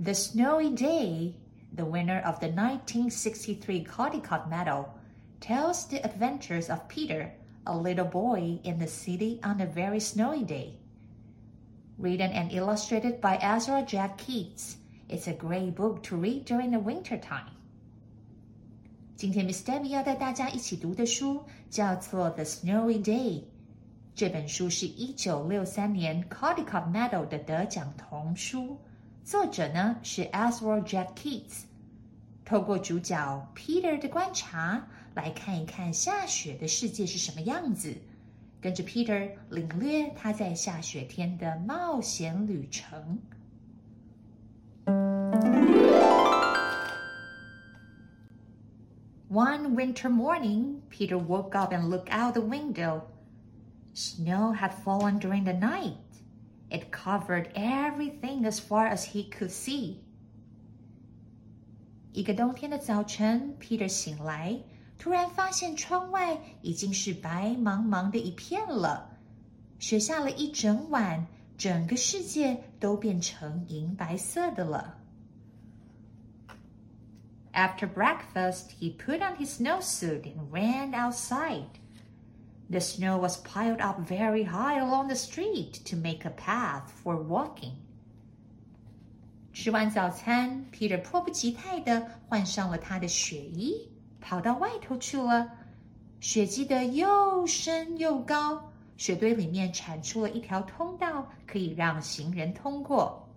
the snowy day, the winner of the 1963 Caldecott Medal, tells the adventures of Peter, a little boy in the city on a very snowy day. Written and illustrated by Ezra Jack Keats, it's a great book to read during the winter time. 今天 Debby 要带大家一起读的书叫做《The Snowy Day》。这本书是一九六三年 Caldecott Medal 的得奖童书。作者呢是 Ezra Jack Keats。透过主角 Peter 的观察，来看一看下雪的世界是什么样子。跟着 Peter 领略他在下雪天的冒险旅程。One winter morning, Peter woke up and looked out the window. Snow had fallen during the night. It covered everything as far as he could see. 一个冬天的早晨，Peter 醒来，突然发现窗外已经是白茫茫的一片了。雪下了一整晚，整个世界都变成银白色的了。After breakfast, he put on his snowsuit and ran outside. The snow was piled up very high along the street to make a path for walking. 吃完早餐，Peter 迫不及待地换上了他的雪衣，跑到外头去了。雪积得又深又高，雪堆里面铲出了一条通道，可以让行人通过。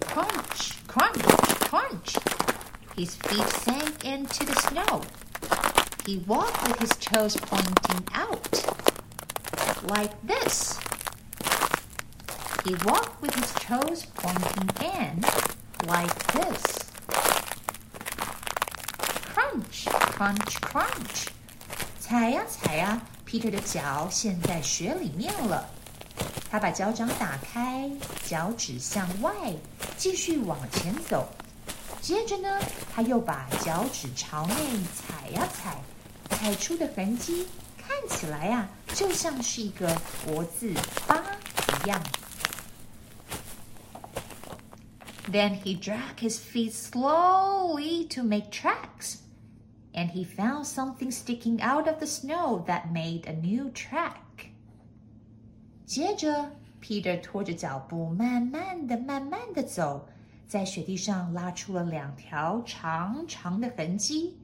Crunch, crunch, crunch! His feet sank into the snow. He walked with his toes pointing out, like this. He walked with his toes pointing in, like this. Crunch, crunch, crunch. 踩呀踩呀，Peter 的脚陷在雪里面了。他把脚掌打开，脚趾向外，继续往前走。接着呢，他又把脚趾朝内踩呀踩。 踩出的痕迹看起来呀，就像是一个国字八一样。Then he dragged his feet slowly to make tracks, and he found something sticking out of the snow that made a new track. 接着，Peter 拖着脚步，慢慢的、慢慢的走，在雪地上拉出了两条长长的痕迹。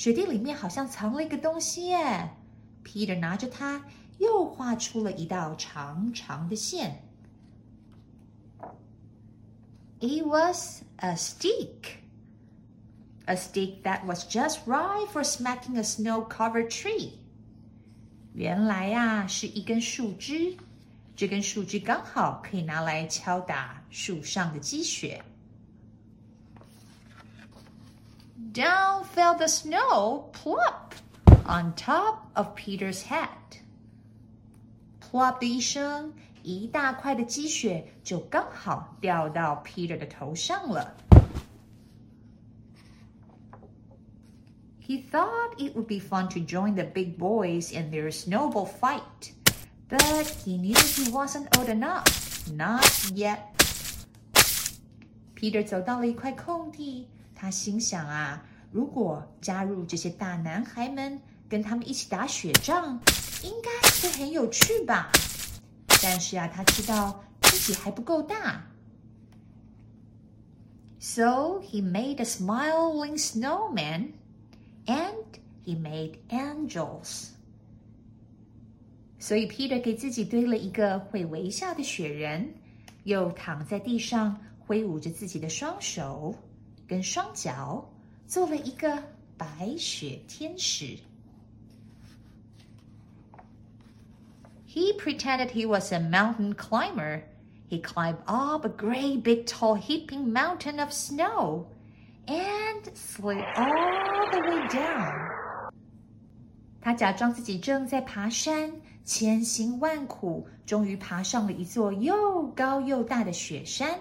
雪地里面好像藏了一个东西耶！Peter 拿着它，又画出了一道长长的线。It was a stick, a stick that was just right for smacking a snow-covered tree. 原来呀，是一根树枝，这根树枝刚好可以拿来敲打树上的积雪。Down fell the snow, plop, on top of Peter's head. Plop 的一声，一大块的积雪就刚好掉到 Peter 的头上了。He thought it would be fun to join the big boys in their snowball fight, but he knew he wasn't old enough. Not yet. Peter 走到了一块空地。 他心想啊，如果加入这些大男孩们，跟他们一起打雪仗，应该会很有趣吧。但是啊，他知道自己还不够大。So he made a smiling snowman, and he made angels. 所以彼得给自己堆了一个会微笑的雪人，又躺在地上挥舞着自己的双手。跟双脚做了一个白雪天使。He pretended he was a mountain climber. he climbed up a great big tall heaping mountain of snow and slid all the way down. 他假装自己正在爬山，千辛万苦，终于爬上了一座又高又大的雪山。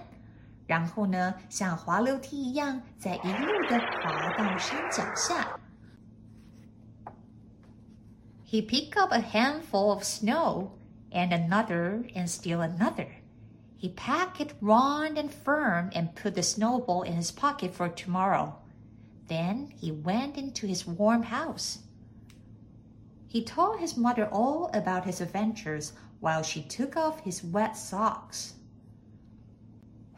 然后呢，像滑楼梯一样，在一路的滑到山脚下。He picked up a handful of snow and another and still another. He packed it round and firm and put the snowball in his pocket for tomorrow. Then he went into his warm house. He told his mother all about his adventures while she took off his wet socks.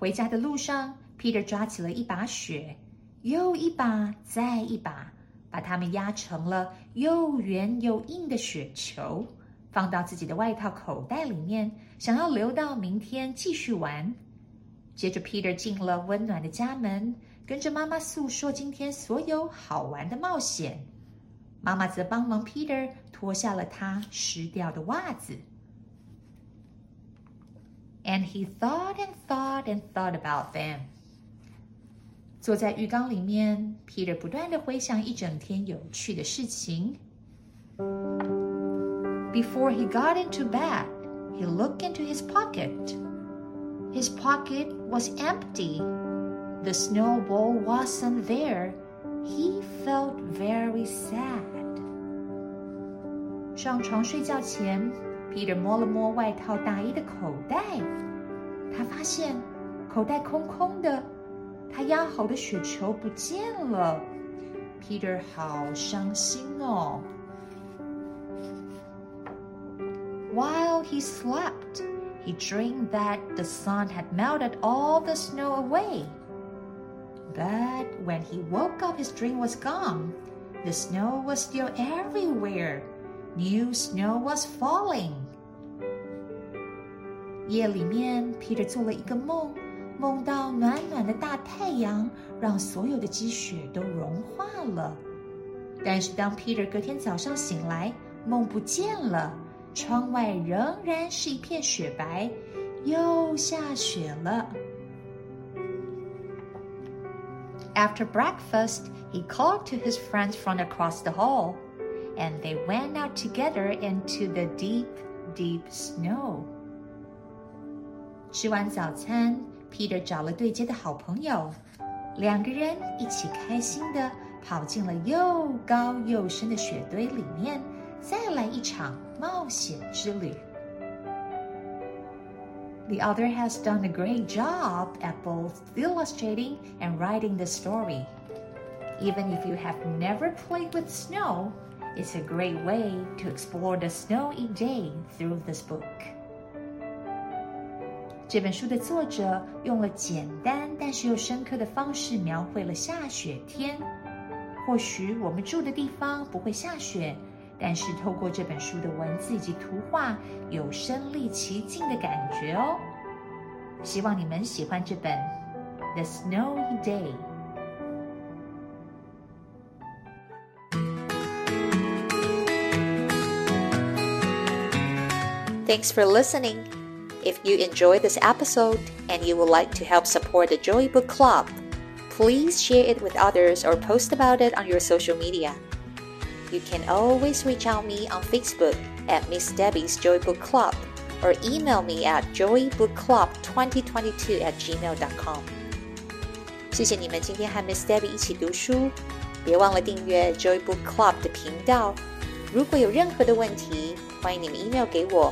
回家的路上，Peter 抓起了一把雪，又一把，再一把，把它们压成了又圆又硬的雪球。放到自己的外套口袋里面，想要留到明天继续玩。接着，Peter 进了温暖的家门，跟着妈妈诉说今天所有好玩的冒险。妈妈则帮忙 Peter 脱下了他湿掉的袜子。And he thought and thought and thought about them。坐在浴缸里面，Peter 不断的回想一整天有趣的事情。Before he got into bed, he looked into his pocket. His pocket was empty. The snowball wasn't there. He felt very sad. 上床睡觉前 ，Peter 摸了摸外套大衣的口袋，他发现口袋空空的，他压好的雪球不见了。Peter 好伤心哦。While he slept, he dreamed that the sun had melted all the snow away. But when he woke up, his dream was gone. The snow was still everywhere. New snow was falling. 夜里面，Peter 做了一个梦，梦到暖暖的大太阳让所有的积雪都融化了。但是当 Peter 隔天早上醒来，梦不见了。窗外仍然是一片雪白，又下雪了。After breakfast, he called to his friends from across the hall, and they went out together into the deep, deep snow. 吃完早餐，Peter 找了对接的好朋友，两个人一起开心的跑进了又高又深的雪堆里面。再来一场冒险之旅。The author has done a great job at both illustrating and writing the story. Even if you have never played with snow, it's a great way to explore the snowy day through this book. 这本书的作者用了简单但是又深刻的方式描绘了下雪天。或许我们住的地方不会下雪，但是透过这本书的文字以及图画，有身临其境的感觉哦。希望你们喜欢这本《The Snowy Day》。Thanks for listening. If you enjoy this episode and you would like to help support the Joy Book Club, please share it with others or post about it on your social media. You can always reach out me on Facebook at Miss Debby's Joy Book Club or email me at joybookclub2022 at Miss Debby 一起读书，别忘了订阅 Joy Book Club 的频道。如果有任何的问题，欢迎你们 email 给我。